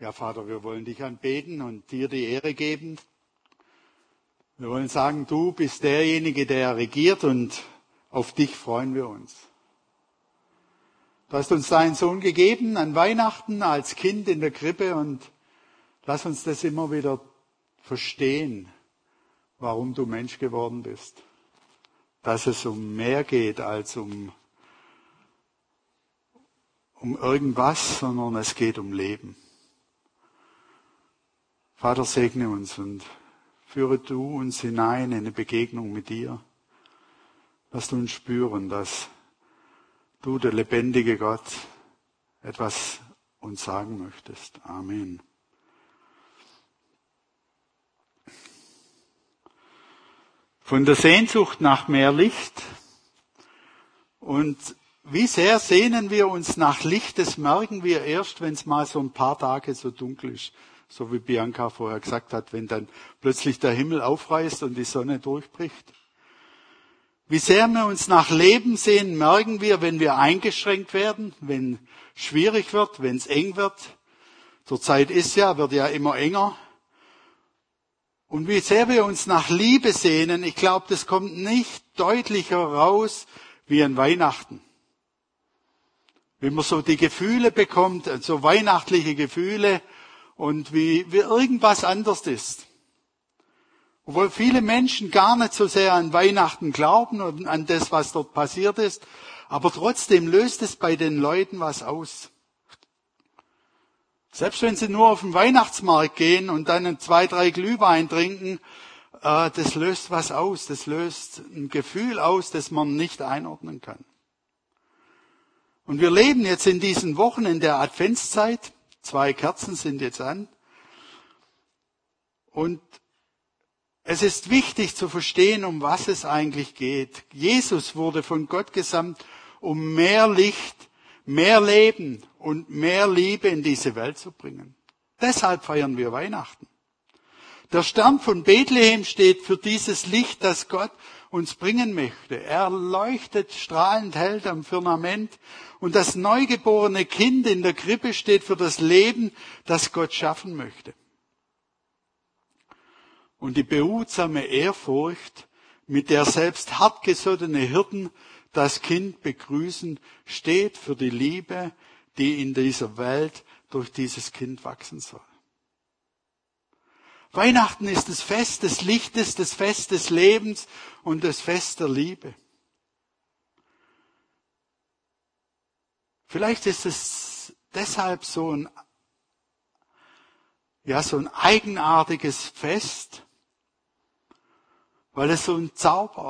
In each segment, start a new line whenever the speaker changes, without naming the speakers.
Ja, Vater, wir wollen dich anbeten und dir die Ehre geben. Wir wollen sagen, du bist derjenige, der regiert und auf dich freuen wir uns. Du hast uns deinen Sohn gegeben an Weihnachten als Kind in der Krippe und lass uns das immer wieder verstehen, warum du Mensch geworden bist. Dass es um mehr geht als um, um irgendwas, sondern es geht um Leben. Vater, segne uns und führe du uns hinein in eine Begegnung mit dir. Lass du uns spüren, dass du, der lebendige Gott, etwas uns sagen möchtest. Amen. Von der Sehnsucht nach mehr Licht und wie sehr sehnen wir uns nach Licht, das merken wir erst, wenn es mal so ein paar Tage so dunkel ist so wie Bianca vorher gesagt hat, wenn dann plötzlich der Himmel aufreißt und die Sonne durchbricht. Wie sehr wir uns nach Leben sehen, merken wir, wenn wir eingeschränkt werden, wenn schwierig wird, wenn es eng wird. Zur Zeit ist ja, wird ja immer enger. Und wie sehr wir uns nach Liebe sehnen, ich glaube, das kommt nicht deutlicher raus wie an Weihnachten. Wenn man so die Gefühle bekommt, so weihnachtliche Gefühle, und wie, wie irgendwas anders ist. Obwohl viele Menschen gar nicht so sehr an Weihnachten glauben und an das, was dort passiert ist, aber trotzdem löst es bei den Leuten was aus. Selbst wenn sie nur auf den Weihnachtsmarkt gehen und dann zwei, drei Glühwein trinken, äh, das löst was aus, das löst ein Gefühl aus, das man nicht einordnen kann. Und wir leben jetzt in diesen Wochen in der Adventszeit. Zwei Kerzen sind jetzt an. Und es ist wichtig zu verstehen, um was es eigentlich geht. Jesus wurde von Gott gesandt, um mehr Licht, mehr Leben und mehr Liebe in diese Welt zu bringen. Deshalb feiern wir Weihnachten. Der Stern von Bethlehem steht für dieses Licht, das Gott uns bringen möchte. Er leuchtet strahlend hell am Firmament und das neugeborene Kind in der Krippe steht für das Leben, das Gott schaffen möchte. Und die behutsame Ehrfurcht, mit der selbst hartgesottene Hirten das Kind begrüßen, steht für die Liebe, die in dieser Welt durch dieses Kind wachsen soll. Weihnachten ist das Fest des Lichtes, das Fest des Lebens und das Fest der Liebe. Vielleicht ist es deshalb so ein, ja, so ein eigenartiges Fest, weil es so ein Zauber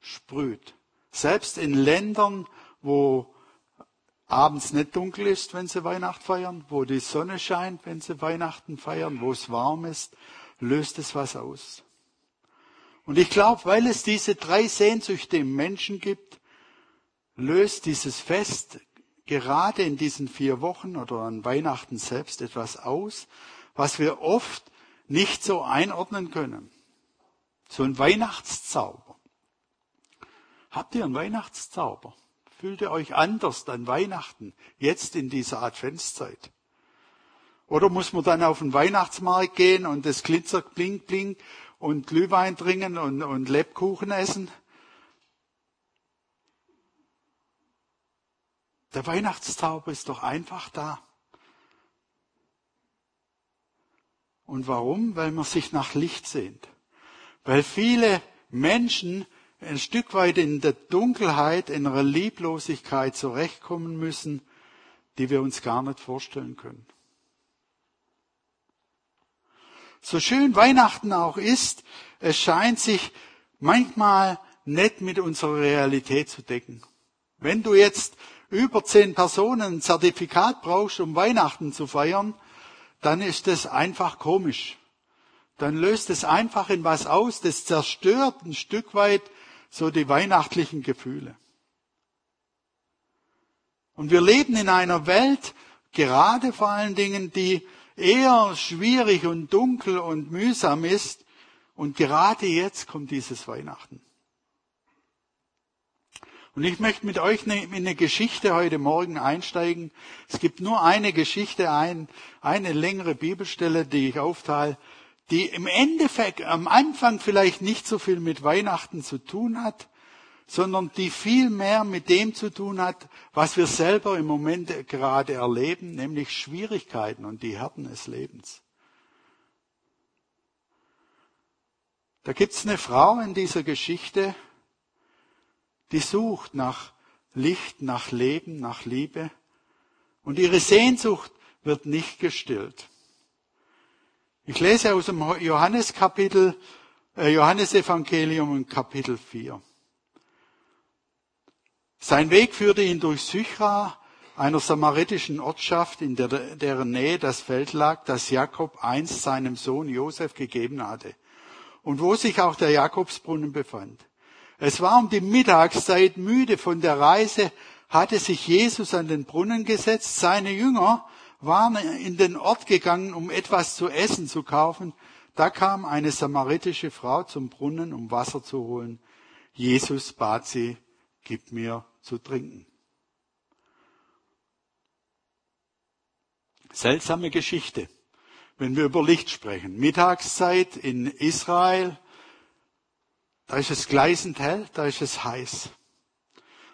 aussprüht. Selbst in Ländern, wo abends nicht dunkel ist, wenn sie Weihnachten feiern, wo die Sonne scheint, wenn sie Weihnachten feiern, wo es warm ist, löst es was aus. Und ich glaube, weil es diese drei Sehnsüchte im Menschen gibt, löst dieses Fest gerade in diesen vier Wochen oder an Weihnachten selbst etwas aus, was wir oft nicht so einordnen können. So ein Weihnachtszauber. Habt ihr einen Weihnachtszauber? Fühlt ihr euch anders an Weihnachten, jetzt in dieser Adventszeit? Oder muss man dann auf den Weihnachtsmarkt gehen und das Glitzer bling bling und Glühwein trinken und, und Lebkuchen essen? Der Weihnachtszauber ist doch einfach da. Und warum? Weil man sich nach Licht sehnt. Weil viele Menschen ein Stück weit in der Dunkelheit, in einer Lieblosigkeit zurechtkommen müssen, die wir uns gar nicht vorstellen können. So schön Weihnachten auch ist, es scheint sich manchmal nicht mit unserer Realität zu decken. Wenn du jetzt über zehn Personen ein Zertifikat brauchst, um Weihnachten zu feiern, dann ist das einfach komisch. Dann löst es einfach in was aus, das zerstört ein Stück weit so die weihnachtlichen Gefühle. Und wir leben in einer Welt, gerade vor allen Dingen, die eher schwierig und dunkel und mühsam ist. Und gerade jetzt kommt dieses Weihnachten. Und ich möchte mit euch in eine Geschichte heute Morgen einsteigen. Es gibt nur eine Geschichte, ein, eine längere Bibelstelle, die ich aufteile, die im Endeffekt am Anfang vielleicht nicht so viel mit Weihnachten zu tun hat, sondern die viel mehr mit dem zu tun hat, was wir selber im Moment gerade erleben, nämlich Schwierigkeiten und die Härten des Lebens. Da gibt's eine Frau in dieser Geschichte, die sucht nach Licht, nach Leben, nach Liebe. Und ihre Sehnsucht wird nicht gestillt. Ich lese aus dem Johannes Kapitel, äh, Johannes Evangelium in Kapitel 4. Sein Weg führte ihn durch Sychra, einer samaritischen Ortschaft, in der, deren Nähe das Feld lag, das Jakob einst seinem Sohn Josef gegeben hatte und wo sich auch der Jakobsbrunnen befand. Es war um die Mittagszeit müde von der Reise, hatte sich Jesus an den Brunnen gesetzt. Seine Jünger waren in den Ort gegangen, um etwas zu essen zu kaufen. Da kam eine samaritische Frau zum Brunnen, um Wasser zu holen. Jesus bat sie, gib mir zu trinken. Seltsame Geschichte, wenn wir über Licht sprechen. Mittagszeit in Israel, da ist es gleißend hell, da ist es heiß.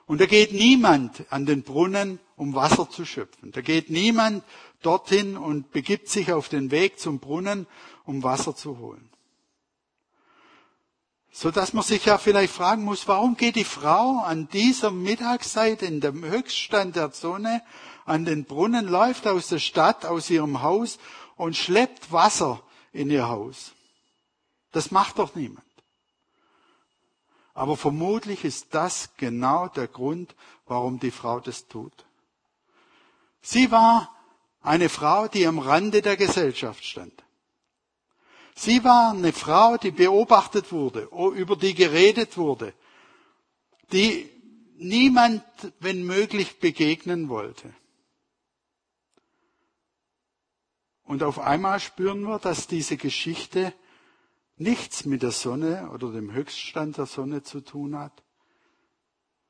Und da geht niemand an den Brunnen, um Wasser zu schöpfen. Da geht niemand dorthin und begibt sich auf den Weg zum Brunnen, um Wasser zu holen. So dass man sich ja vielleicht fragen muss, warum geht die Frau an dieser Mittagszeit in dem Höchststand der Sonne an den Brunnen, läuft aus der Stadt, aus ihrem Haus und schleppt Wasser in ihr Haus? Das macht doch niemand. Aber vermutlich ist das genau der Grund, warum die Frau das tut. Sie war eine Frau, die am Rande der Gesellschaft stand. Sie war eine Frau, die beobachtet wurde, über die geredet wurde, die niemand, wenn möglich, begegnen wollte. Und auf einmal spüren wir, dass diese Geschichte nichts mit der Sonne oder dem Höchststand der Sonne zu tun hat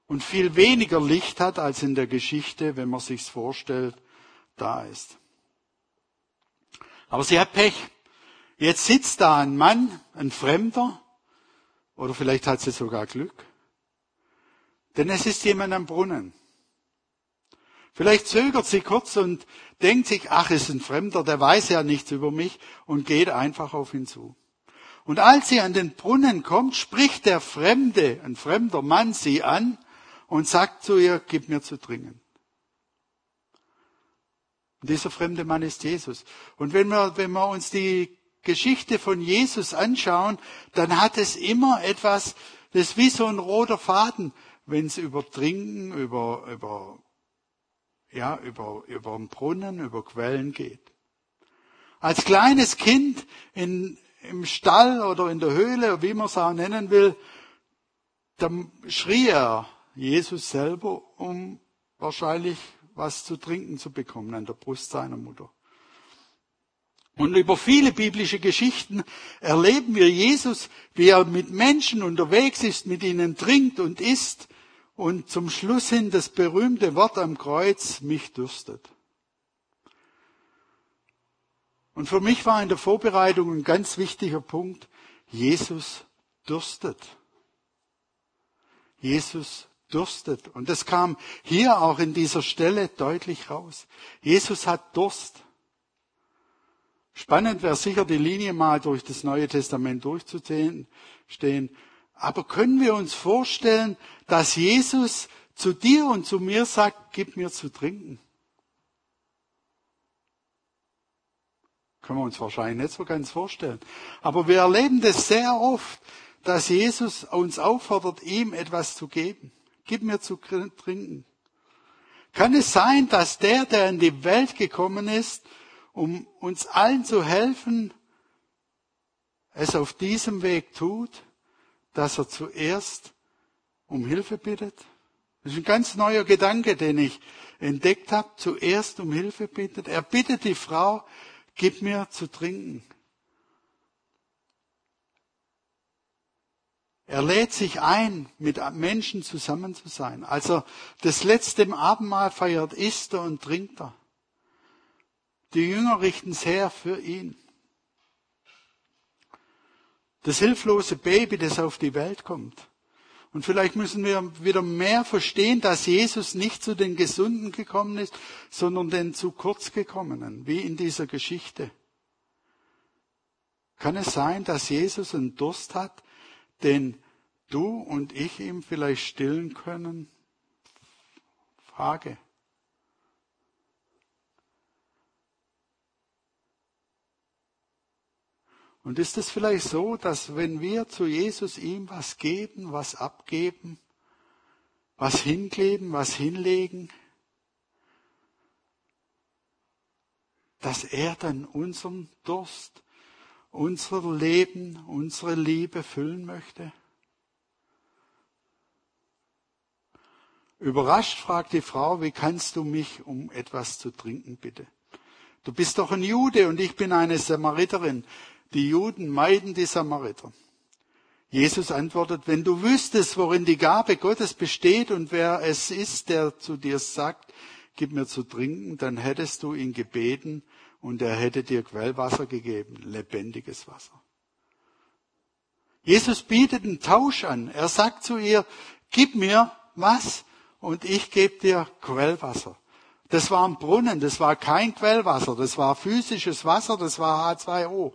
und viel weniger Licht hat, als in der Geschichte, wenn man sich's vorstellt, da ist. Aber sie hat Pech. Jetzt sitzt da ein Mann, ein Fremder, oder vielleicht hat sie sogar Glück, denn es ist jemand am Brunnen. Vielleicht zögert sie kurz und denkt sich, ach, ist ein Fremder, der weiß ja nichts über mich und geht einfach auf ihn zu. Und als sie an den Brunnen kommt, spricht der Fremde, ein fremder Mann, sie an und sagt zu ihr, gib mir zu trinken. Und dieser fremde Mann ist Jesus. Und wenn wir, wenn wir uns die Geschichte von Jesus anschauen, dann hat es immer etwas, das ist wie so ein roter Faden, wenn es über Trinken, über, über, ja, über, über einen Brunnen, über Quellen geht. Als kleines Kind in, im Stall oder in der Höhle, wie man es auch nennen will, dann schrie er Jesus selber, um wahrscheinlich was zu trinken zu bekommen an der Brust seiner Mutter. Und über viele biblische Geschichten erleben wir Jesus, wie er mit Menschen unterwegs ist, mit ihnen trinkt und isst und zum Schluss hin das berühmte Wort am Kreuz, mich dürstet. Und für mich war in der Vorbereitung ein ganz wichtiger Punkt, Jesus dürstet. Jesus dürstet. Und das kam hier auch in dieser Stelle deutlich raus. Jesus hat Durst. Spannend wäre sicher, die Linie mal durch das Neue Testament durchzustehen. Aber können wir uns vorstellen, dass Jesus zu dir und zu mir sagt, gib mir zu trinken? Können wir uns wahrscheinlich nicht so ganz vorstellen. Aber wir erleben das sehr oft, dass Jesus uns auffordert, ihm etwas zu geben. Gib mir zu trinken. Kann es sein, dass der, der in die Welt gekommen ist, um uns allen zu helfen, es auf diesem Weg tut, dass er zuerst um Hilfe bittet? Das ist ein ganz neuer Gedanke, den ich entdeckt habe. Zuerst um Hilfe bittet. Er bittet die Frau, gib mir zu trinken. Er lädt sich ein, mit Menschen zusammen zu sein. Als er das letzte Abendmahl feiert, isst er und trinkt er. Die Jünger richten sehr für ihn. Das hilflose Baby, das auf die Welt kommt. Und vielleicht müssen wir wieder mehr verstehen, dass Jesus nicht zu den Gesunden gekommen ist, sondern den zu kurz gekommenen, wie in dieser Geschichte. Kann es sein, dass Jesus einen Durst hat, den du und ich ihm vielleicht stillen können? Frage. Und ist es vielleicht so, dass wenn wir zu Jesus ihm was geben, was abgeben, was hinkleben, was hinlegen, dass er dann unseren Durst, unser Leben, unsere Liebe füllen möchte? Überrascht fragt die Frau, wie kannst du mich um etwas zu trinken bitte? Du bist doch ein Jude und ich bin eine Samariterin. Die Juden meiden die Samariter. Jesus antwortet, wenn du wüsstest, worin die Gabe Gottes besteht und wer es ist, der zu dir sagt, gib mir zu trinken, dann hättest du ihn gebeten und er hätte dir Quellwasser gegeben, lebendiges Wasser. Jesus bietet einen Tausch an. Er sagt zu ihr, gib mir was und ich gebe dir Quellwasser. Das war ein Brunnen, das war kein Quellwasser, das war physisches Wasser, das war H2O.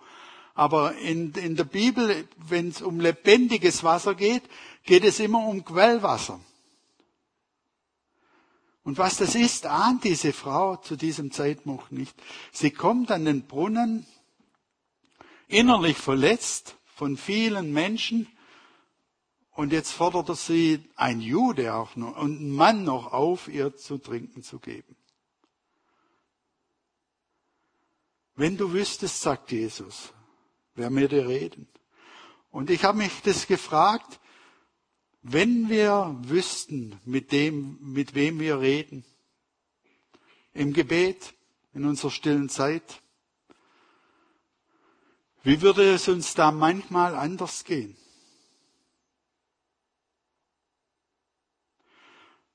Aber in, in der Bibel, wenn es um lebendiges Wasser geht, geht es immer um Quellwasser. Und was das ist, ahnt diese Frau zu diesem Zeitpunkt nicht. Sie kommt an den Brunnen, innerlich verletzt von vielen Menschen, und jetzt fordert sie ein Jude auch noch und ein Mann noch auf, ihr zu trinken zu geben. Wenn du wüsstest, sagt Jesus, wer mit dir reden. Und ich habe mich das gefragt, wenn wir wüssten, mit dem, mit wem wir reden, im Gebet, in unserer stillen Zeit, wie würde es uns da manchmal anders gehen?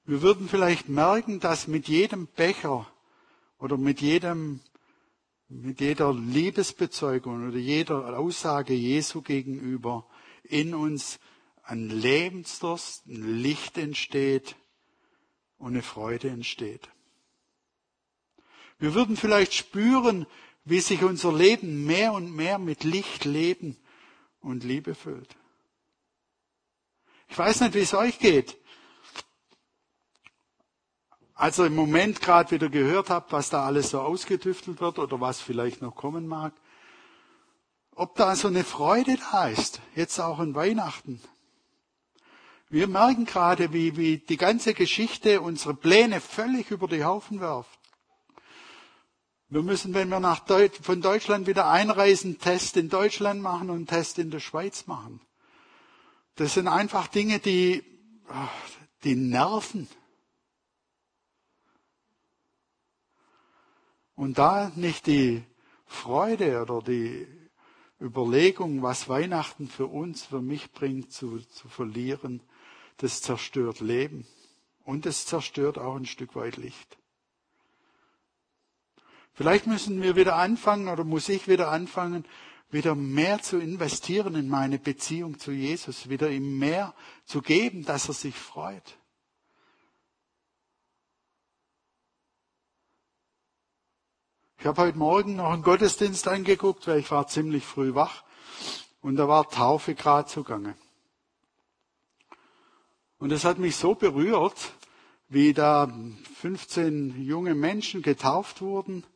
Wir würden vielleicht merken, dass mit jedem Becher oder mit jedem mit jeder Liebesbezeugung oder jeder Aussage Jesu gegenüber in uns ein Lebensdurst, ein Licht entsteht und eine Freude entsteht. Wir würden vielleicht spüren, wie sich unser Leben mehr und mehr mit Licht, Leben und Liebe füllt. Ich weiß nicht, wie es euch geht als ihr im Moment gerade wieder gehört habt, was da alles so ausgetüftelt wird oder was vielleicht noch kommen mag, ob da so eine Freude da ist, jetzt auch an Weihnachten. Wir merken gerade, wie, wie die ganze Geschichte unsere Pläne völlig über die Haufen wirft. Wir müssen, wenn wir nach Deut von Deutschland wieder einreisen, Test in Deutschland machen und Test in der Schweiz machen. Das sind einfach Dinge, die, die nerven. Und da nicht die Freude oder die Überlegung, was Weihnachten für uns, für mich bringt, zu, zu verlieren, das zerstört Leben. Und es zerstört auch ein Stück weit Licht. Vielleicht müssen wir wieder anfangen oder muss ich wieder anfangen, wieder mehr zu investieren in meine Beziehung zu Jesus, wieder ihm mehr zu geben, dass er sich freut. Ich habe heute Morgen noch einen Gottesdienst angeguckt, weil ich war ziemlich früh wach und da war Taufe gerade zugange. Und es hat mich so berührt, wie da 15 junge Menschen getauft wurden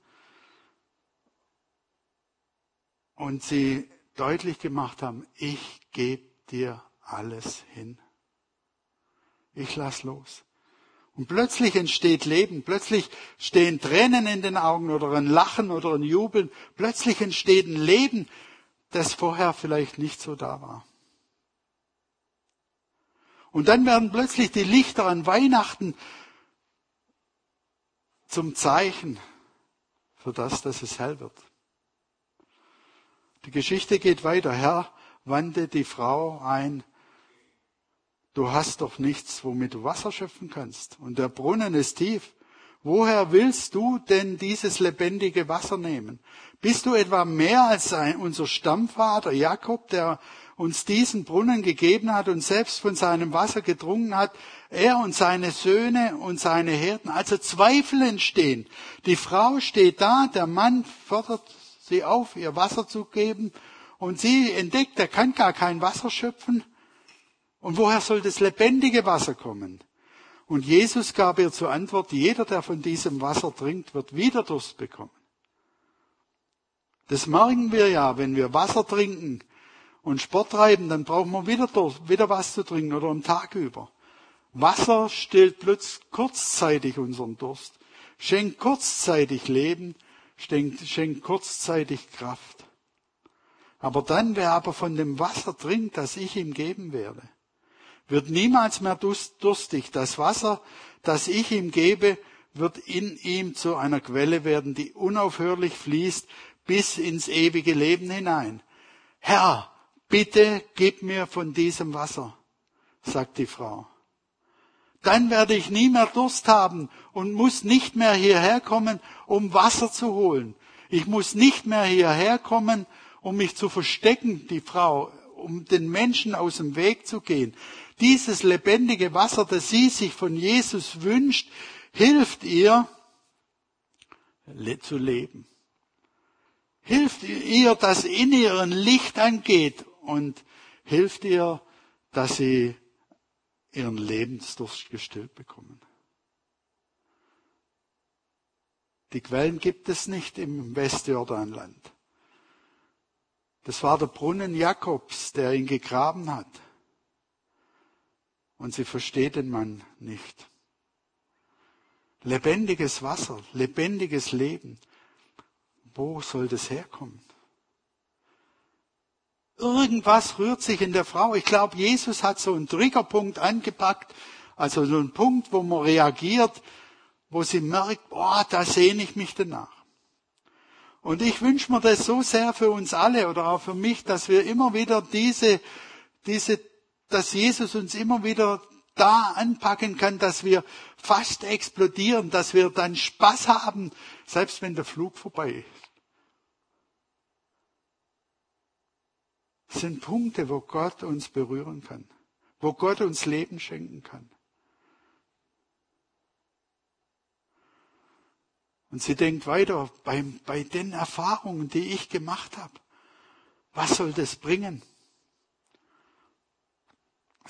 und sie deutlich gemacht haben, ich gebe dir alles hin. Ich lass los. Und plötzlich entsteht Leben, plötzlich stehen Tränen in den Augen oder ein Lachen oder ein Jubeln, plötzlich entsteht ein Leben, das vorher vielleicht nicht so da war. Und dann werden plötzlich die Lichter an Weihnachten zum Zeichen für das, dass es hell wird. Die Geschichte geht weiter. Herr wandte die Frau ein, du hast doch nichts, womit du Wasser schöpfen kannst. Und der Brunnen ist tief. Woher willst du denn dieses lebendige Wasser nehmen? Bist du etwa mehr als unser Stammvater Jakob, der uns diesen Brunnen gegeben hat und selbst von seinem Wasser getrunken hat, er und seine Söhne und seine Herden. Also Zweifel entstehen. Die Frau steht da, der Mann fordert sie auf, ihr Wasser zu geben und sie entdeckt, er kann gar kein Wasser schöpfen. Und woher soll das lebendige Wasser kommen? Und Jesus gab ihr zur Antwort, jeder, der von diesem Wasser trinkt, wird wieder Durst bekommen. Das merken wir ja, wenn wir Wasser trinken und Sport treiben, dann brauchen wir wieder, Durst, wieder was zu trinken oder am Tag über. Wasser stillt plötzlich kurzzeitig unseren Durst, schenkt kurzzeitig Leben, schenkt, schenkt kurzzeitig Kraft. Aber dann, wer aber von dem Wasser trinkt, das ich ihm geben werde, wird niemals mehr durstig. Das Wasser, das ich ihm gebe, wird in ihm zu einer Quelle werden, die unaufhörlich fließt bis ins ewige Leben hinein. Herr, bitte gib mir von diesem Wasser, sagt die Frau. Dann werde ich nie mehr Durst haben und muss nicht mehr hierher kommen, um Wasser zu holen. Ich muss nicht mehr hierher kommen, um mich zu verstecken, die Frau, um den Menschen aus dem Weg zu gehen. Dieses lebendige Wasser, das sie sich von Jesus wünscht, hilft ihr zu leben. Hilft ihr, dass in ihr ein Licht angeht und hilft ihr, dass sie ihren Lebensdurst gestillt bekommen. Die Quellen gibt es nicht im Westjordanland. Das war der Brunnen Jakobs, der ihn gegraben hat. Und sie versteht den Mann nicht. Lebendiges Wasser, lebendiges Leben. Wo soll das herkommen? Irgendwas rührt sich in der Frau. Ich glaube, Jesus hat so einen Triggerpunkt angepackt, also so einen Punkt, wo man reagiert, wo sie merkt, oh, da sehne ich mich danach. Und ich wünsche mir das so sehr für uns alle oder auch für mich, dass wir immer wieder diese, diese, dass Jesus uns immer wieder da anpacken kann, dass wir fast explodieren, dass wir dann Spaß haben, selbst wenn der Flug vorbei ist. Das sind Punkte, wo Gott uns berühren kann, wo Gott uns Leben schenken kann. Und sie denkt weiter, bei, bei den Erfahrungen, die ich gemacht habe, was soll das bringen?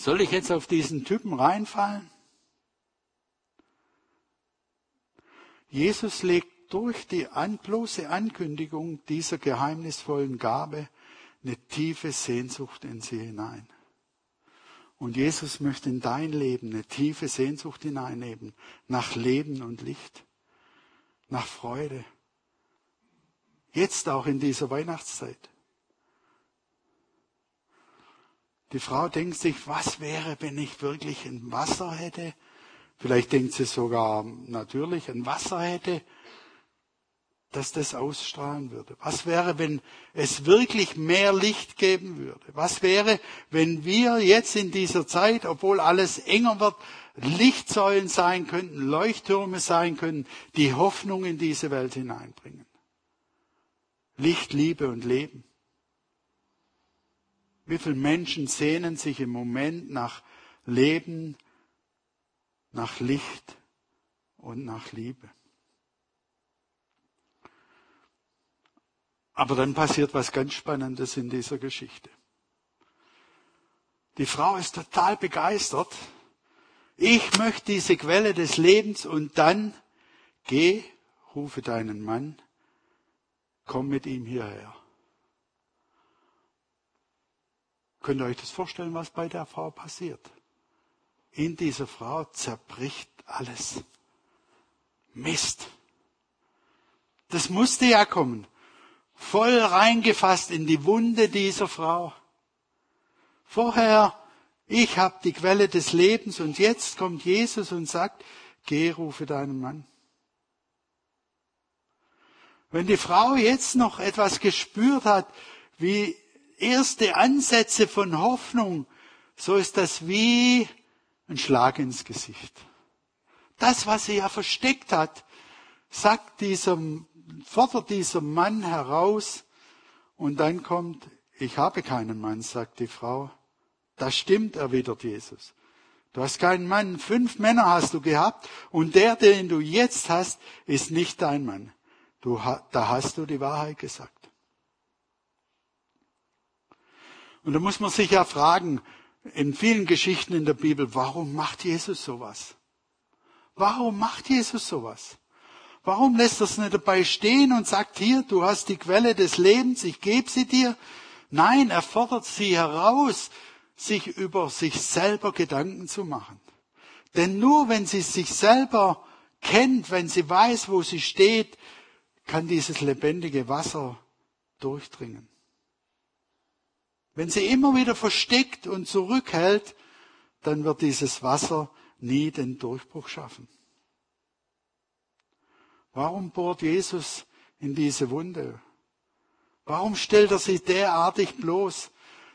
Soll ich jetzt auf diesen Typen reinfallen? Jesus legt durch die bloße Ankündigung dieser geheimnisvollen Gabe eine tiefe Sehnsucht in sie hinein. Und Jesus möchte in dein Leben eine tiefe Sehnsucht hineinnehmen nach Leben und Licht, nach Freude. Jetzt auch in dieser Weihnachtszeit. Die Frau denkt sich, was wäre, wenn ich wirklich ein Wasser hätte? Vielleicht denkt sie sogar natürlich ein Wasser hätte, dass das ausstrahlen würde? Was wäre, wenn es wirklich mehr Licht geben würde? Was wäre, wenn wir jetzt in dieser Zeit, obwohl alles enger wird, Lichtsäulen sein könnten, Leuchttürme sein können, die Hoffnung in diese Welt hineinbringen? Licht, Liebe und Leben. Wie viele Menschen sehnen sich im Moment nach Leben, nach Licht und nach Liebe? Aber dann passiert was ganz Spannendes in dieser Geschichte. Die Frau ist total begeistert. Ich möchte diese Quelle des Lebens und dann geh, rufe deinen Mann, komm mit ihm hierher. Könnt ihr euch das vorstellen, was bei der Frau passiert? In dieser Frau zerbricht alles. Mist. Das musste ja kommen voll reingefasst in die Wunde dieser Frau. Vorher, ich habe die Quelle des Lebens und jetzt kommt Jesus und sagt, geh, rufe deinen Mann. Wenn die Frau jetzt noch etwas gespürt hat, wie erste Ansätze von Hoffnung so ist das wie ein Schlag ins Gesicht. Das, was sie ja versteckt hat, sagt diesem, fordert dieser Mann heraus und dann kommt, ich habe keinen Mann, sagt die Frau. Das stimmt, erwidert Jesus. Du hast keinen Mann, fünf Männer hast du gehabt und der, den du jetzt hast, ist nicht dein Mann. Du, da hast du die Wahrheit gesagt. Und da muss man sich ja fragen, in vielen Geschichten in der Bibel, warum macht Jesus sowas? Warum macht Jesus sowas? Warum lässt er es nicht dabei stehen und sagt, hier, du hast die Quelle des Lebens, ich gebe sie dir? Nein, er fordert sie heraus, sich über sich selber Gedanken zu machen. Denn nur wenn sie sich selber kennt, wenn sie weiß, wo sie steht, kann dieses lebendige Wasser durchdringen. Wenn sie immer wieder versteckt und zurückhält, dann wird dieses Wasser nie den Durchbruch schaffen. Warum bohrt Jesus in diese Wunde? Warum stellt er sie derartig bloß?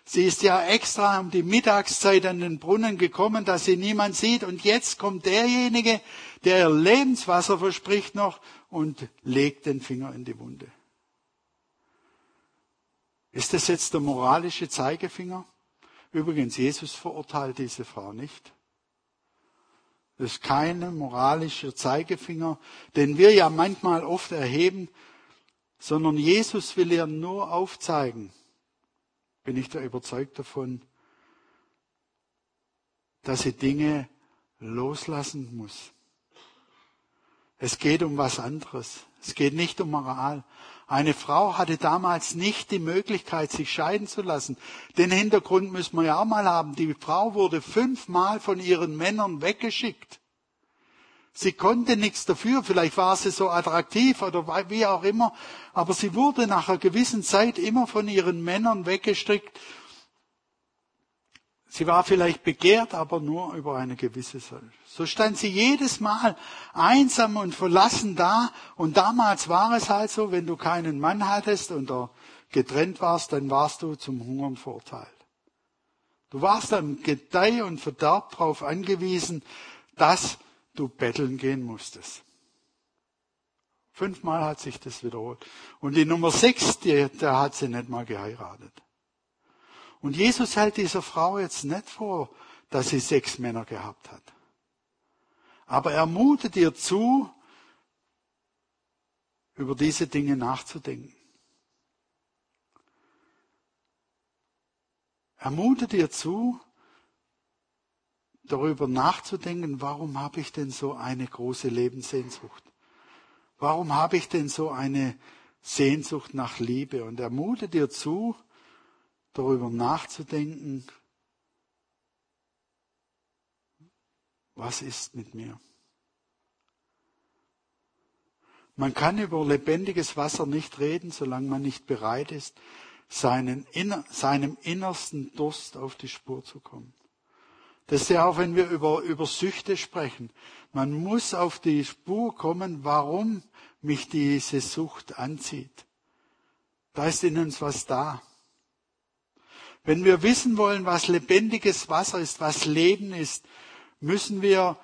Sie ist ja extra um die Mittagszeit an den Brunnen gekommen, dass sie niemand sieht. Und jetzt kommt derjenige, der ihr Lebenswasser verspricht noch und legt den Finger in die Wunde. Ist das jetzt der moralische Zeigefinger? Übrigens, Jesus verurteilt diese Frau nicht. Das ist kein moralischer Zeigefinger, den wir ja manchmal oft erheben, sondern Jesus will ihr nur aufzeigen, bin ich da überzeugt davon, dass sie Dinge loslassen muss. Es geht um was anderes. Es geht nicht um Moral. Eine Frau hatte damals nicht die Möglichkeit, sich scheiden zu lassen. Den Hintergrund müssen wir ja auch mal haben. Die Frau wurde fünfmal von ihren Männern weggeschickt. Sie konnte nichts dafür, vielleicht war sie so attraktiv oder wie auch immer, aber sie wurde nach einer gewissen Zeit immer von ihren Männern weggestrickt. Sie war vielleicht begehrt, aber nur über eine gewisse Zeit. So stand sie jedes Mal einsam und verlassen da. Und damals war es halt so, wenn du keinen Mann hattest und getrennt warst, dann warst du zum Hungern verurteilt. Du warst am Gedeih und Verderb darauf angewiesen, dass du betteln gehen musstest. Fünfmal hat sich das wiederholt. Und die Nummer sechs, da hat sie nicht mal geheiratet. Und Jesus hält dieser Frau jetzt nicht vor, dass sie sechs Männer gehabt hat. Aber er mutet ihr zu, über diese Dinge nachzudenken. Er mutet ihr zu, darüber nachzudenken, warum habe ich denn so eine große Lebenssehnsucht? Warum habe ich denn so eine Sehnsucht nach Liebe? Und er mutet dir zu, darüber nachzudenken, was ist mit mir? Man kann über lebendiges Wasser nicht reden, solange man nicht bereit ist, seinen, seinem innersten Durst auf die Spur zu kommen. Das ist ja auch, wenn wir über, über Süchte sprechen. Man muss auf die Spur kommen, warum mich diese Sucht anzieht. Da ist in uns was da. Wenn wir wissen wollen, was lebendiges Wasser ist, was Leben ist, müssen wir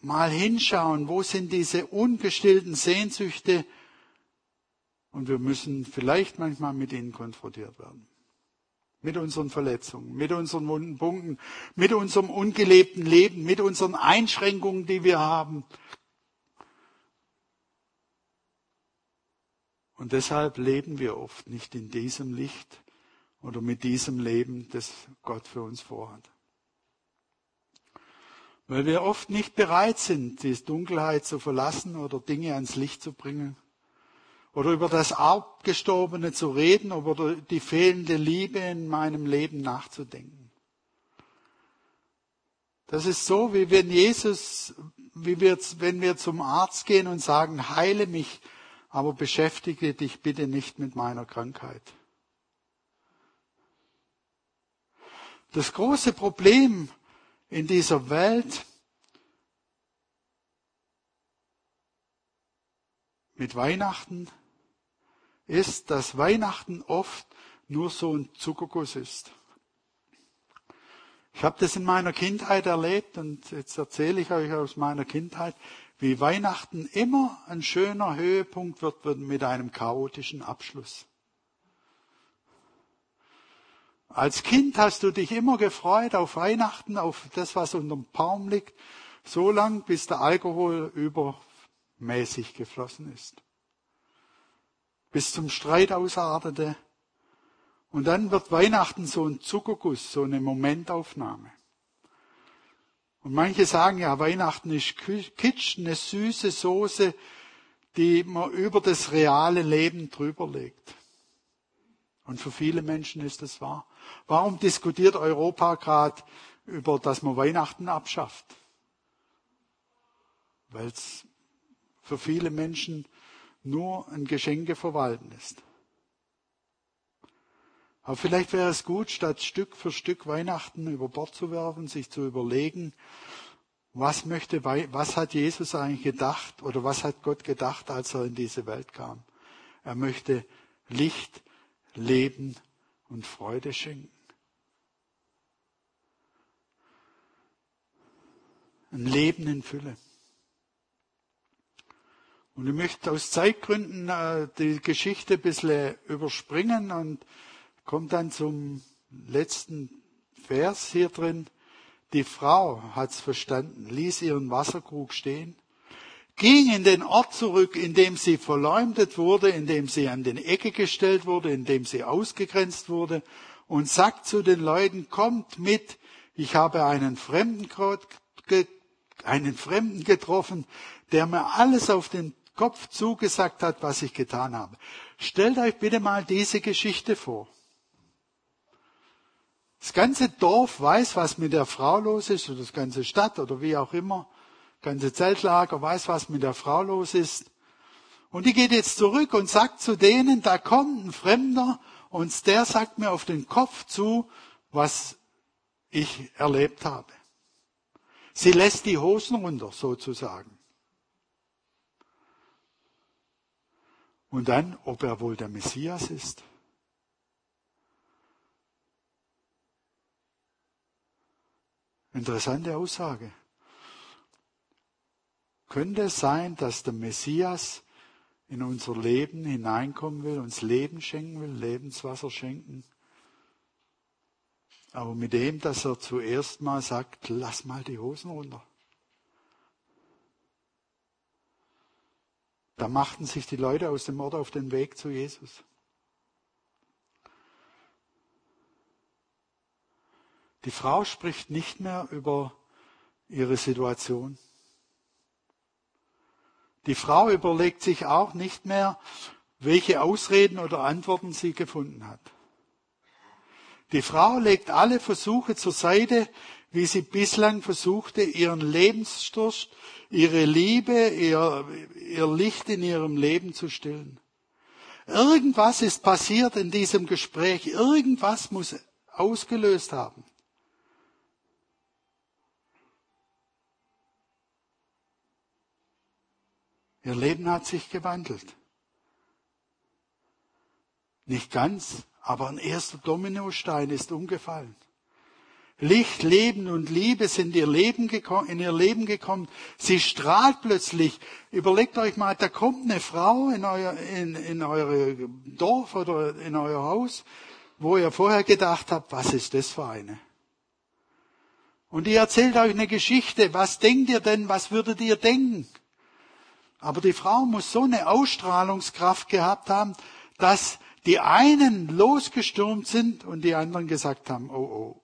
mal hinschauen, wo sind diese ungestillten Sehnsüchte und wir müssen vielleicht manchmal mit ihnen konfrontiert werden mit unseren Verletzungen, mit unseren wunden Punkten, mit unserem ungelebten Leben, mit unseren Einschränkungen, die wir haben. Und deshalb leben wir oft nicht in diesem Licht oder mit diesem Leben, das Gott für uns vorhat. Weil wir oft nicht bereit sind, die Dunkelheit zu verlassen oder Dinge ans Licht zu bringen oder über das Abgestorbene zu reden, über die fehlende Liebe in meinem Leben nachzudenken. Das ist so, wie wenn Jesus, wie wir, wenn wir zum Arzt gehen und sagen, heile mich, aber beschäftige dich bitte nicht mit meiner Krankheit. Das große Problem in dieser Welt mit Weihnachten ist, dass Weihnachten oft nur so ein Zuckerguss ist. Ich habe das in meiner Kindheit erlebt und jetzt erzähle ich euch aus meiner Kindheit, wie Weihnachten immer ein schöner Höhepunkt wird mit einem chaotischen Abschluss. Als Kind hast du dich immer gefreut auf Weihnachten, auf das, was unterm Baum liegt, so lang, bis der Alkohol übermäßig geflossen ist. Bis zum Streit ausartete. Und dann wird Weihnachten so ein Zuckerguss, so eine Momentaufnahme. Und manche sagen ja, Weihnachten ist Kitsch, eine süße Soße, die man über das reale Leben drüber legt. Und für viele Menschen ist das wahr. Warum diskutiert Europa gerade über, dass man Weihnachten abschafft? Weil es für viele Menschen nur ein Geschenke verwalten ist. Aber vielleicht wäre es gut, statt Stück für Stück Weihnachten über Bord zu werfen, sich zu überlegen, was möchte, was hat Jesus eigentlich gedacht oder was hat Gott gedacht, als er in diese Welt kam? Er möchte Licht, Leben und Freude schenken. Ein Leben in Fülle. Und ich möchte aus Zeitgründen äh, die Geschichte ein bisschen überspringen und komme dann zum letzten Vers hier drin. Die Frau hat's verstanden, ließ ihren Wasserkrug stehen, ging in den Ort zurück, in dem sie verleumdet wurde, in dem sie an den Ecke gestellt wurde, in dem sie ausgegrenzt wurde und sagt zu den Leuten, kommt mit, ich habe einen Fremden, einen Fremden getroffen, der mir alles auf den Kopf zugesagt hat, was ich getan habe. Stellt euch bitte mal diese Geschichte vor. Das ganze Dorf weiß, was mit der Frau los ist, oder das ganze Stadt oder wie auch immer. Ganze Zeltlager weiß, was mit der Frau los ist. Und die geht jetzt zurück und sagt zu denen, da kommt ein Fremder und der sagt mir auf den Kopf zu, was ich erlebt habe. Sie lässt die Hosen runter, sozusagen. Und dann, ob er wohl der Messias ist. Interessante Aussage. Könnte es sein, dass der Messias in unser Leben hineinkommen will, uns Leben schenken will, Lebenswasser schenken. Aber mit dem, dass er zuerst mal sagt, lass mal die Hosen runter. Da machten sich die Leute aus dem Ort auf den Weg zu Jesus. Die Frau spricht nicht mehr über ihre Situation. Die Frau überlegt sich auch nicht mehr, welche Ausreden oder Antworten sie gefunden hat. Die Frau legt alle Versuche zur Seite, wie sie bislang versuchte, ihren Lebensdurst, ihre Liebe, ihr, ihr Licht in ihrem Leben zu stillen. Irgendwas ist passiert in diesem Gespräch. Irgendwas muss ausgelöst haben. Ihr Leben hat sich gewandelt. Nicht ganz, aber ein erster Dominostein ist umgefallen. Licht, Leben und Liebe sind ihr Leben gekommen, in ihr Leben gekommen. Sie strahlt plötzlich. Überlegt euch mal, da kommt eine Frau in euer, in, in euer Dorf oder in euer Haus, wo ihr vorher gedacht habt, was ist das für eine? Und die erzählt euch eine Geschichte. Was denkt ihr denn? Was würdet ihr denken? Aber die Frau muss so eine Ausstrahlungskraft gehabt haben, dass die einen losgestürmt sind und die anderen gesagt haben, oh oh.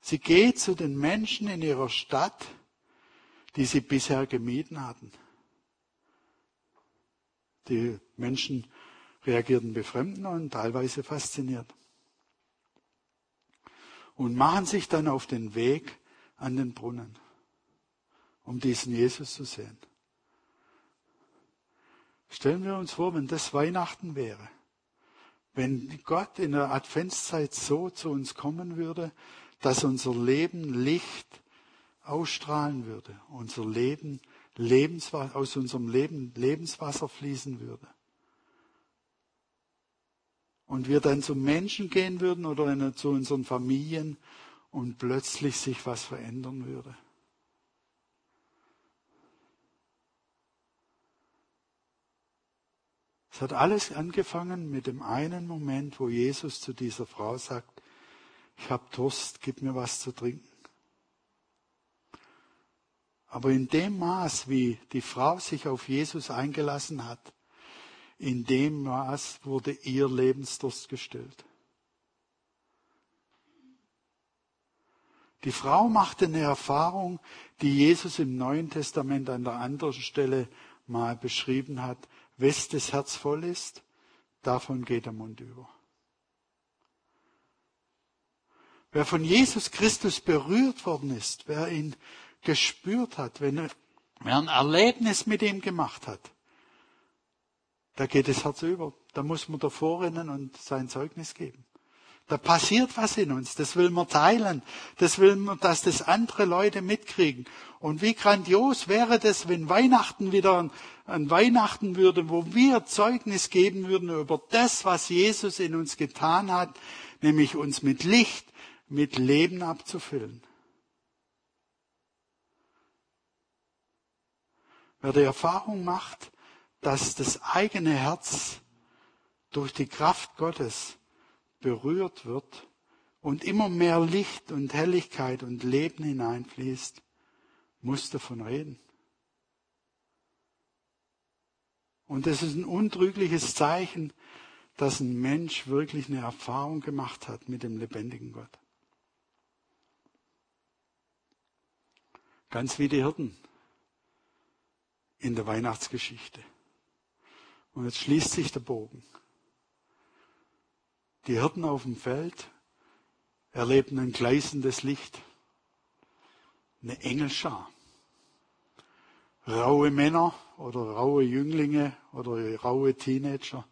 Sie geht zu den Menschen in ihrer Stadt, die sie bisher gemieden hatten. Die Menschen reagierten befremden und teilweise fasziniert. Und machen sich dann auf den Weg an den Brunnen um diesen Jesus zu sehen. Stellen wir uns vor, wenn das Weihnachten wäre, wenn Gott in der Adventszeit so zu uns kommen würde, dass unser Leben Licht ausstrahlen würde, unser Leben Lebenswasser, aus unserem Leben Lebenswasser fließen würde. und wir dann zu Menschen gehen würden oder zu unseren Familien und plötzlich sich was verändern würde. Es hat alles angefangen mit dem einen Moment, wo Jesus zu dieser Frau sagt, ich habe Durst, gib mir was zu trinken. Aber in dem Maß, wie die Frau sich auf Jesus eingelassen hat, in dem Maß wurde ihr Lebensdurst gestillt. Die Frau machte eine Erfahrung, die Jesus im Neuen Testament an der anderen Stelle mal beschrieben hat. Wes das Herz voll ist, davon geht der Mund über. Wer von Jesus Christus berührt worden ist, wer ihn gespürt hat, wenn er, wer ein Erlebnis mit ihm gemacht hat, da geht das Herz über. Da muss man davor rennen und sein Zeugnis geben. Da passiert was in uns. Das will man teilen. Das will man, dass das andere Leute mitkriegen. Und wie grandios wäre das, wenn Weihnachten wieder ein, Weihnachten würde, wo wir Zeugnis geben würden über das, was Jesus in uns getan hat, nämlich uns mit Licht, mit Leben abzufüllen. Wer die Erfahrung macht, dass das eigene Herz durch die Kraft Gottes berührt wird und immer mehr Licht und Helligkeit und Leben hineinfließt, muss davon reden. Und das ist ein untrügliches Zeichen, dass ein Mensch wirklich eine Erfahrung gemacht hat mit dem lebendigen Gott. Ganz wie die Hirten in der Weihnachtsgeschichte. Und jetzt schließt sich der Bogen. Die Hirten auf dem Feld erleben ein gleißendes Licht, eine Engelschar. Raue Männer oder raue Jünglinge oder raue Teenager.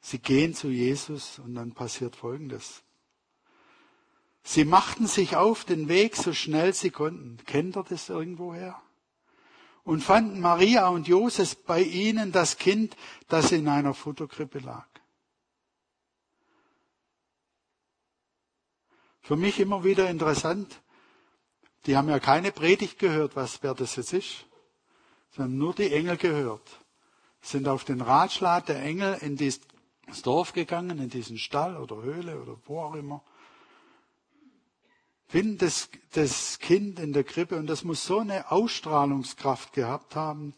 Sie gehen zu Jesus und dann passiert Folgendes. Sie machten sich auf den Weg so schnell sie konnten. Kennt ihr das irgendwoher? Und fanden Maria und Josef bei ihnen das Kind, das in einer Futterkrippe lag. Für mich immer wieder interessant. Die haben ja keine Predigt gehört, was wer das jetzt ist, sondern nur die Engel gehört. Sind auf den Ratschlag der Engel in dieses Dorf gegangen, in diesen Stall oder Höhle oder wo auch immer finden das, das Kind in der Krippe. Und das muss so eine Ausstrahlungskraft gehabt haben,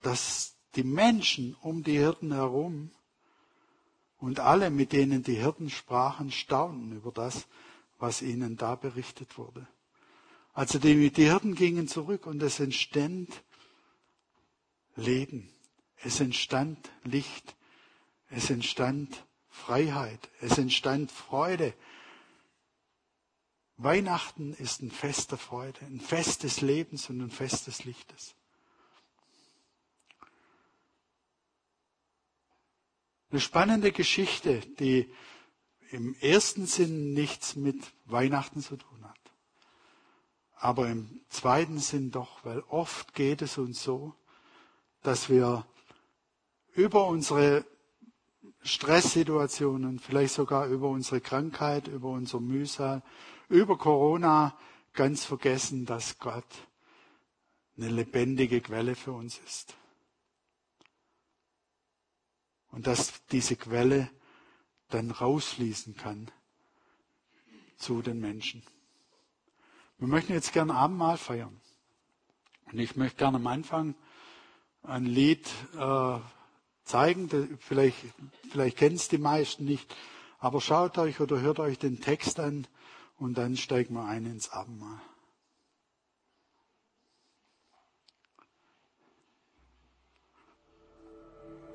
dass die Menschen um die Hirten herum und alle, mit denen die Hirten sprachen, staunten über das, was ihnen da berichtet wurde. Also die, die Hirten gingen zurück und es entstand Leben, es entstand Licht, es entstand Freiheit, es entstand Freude. Weihnachten ist ein Fest der Freude, ein Fest des Lebens und ein Fest des Lichtes. Eine spannende Geschichte, die im ersten Sinn nichts mit Weihnachten zu tun hat. Aber im zweiten Sinn doch, weil oft geht es uns so, dass wir über unsere Stresssituationen, vielleicht sogar über unsere Krankheit, über unser Mühsal, über Corona ganz vergessen, dass Gott eine lebendige Quelle für uns ist. Und dass diese Quelle dann rausfließen kann zu den Menschen. Wir möchten jetzt gerne Abendmahl feiern. Und ich möchte gerne am Anfang ein Lied äh, zeigen. Vielleicht, vielleicht kennen es die meisten nicht. Aber schaut euch oder hört euch den Text an und dann steigen wir ein ins Abendmahl.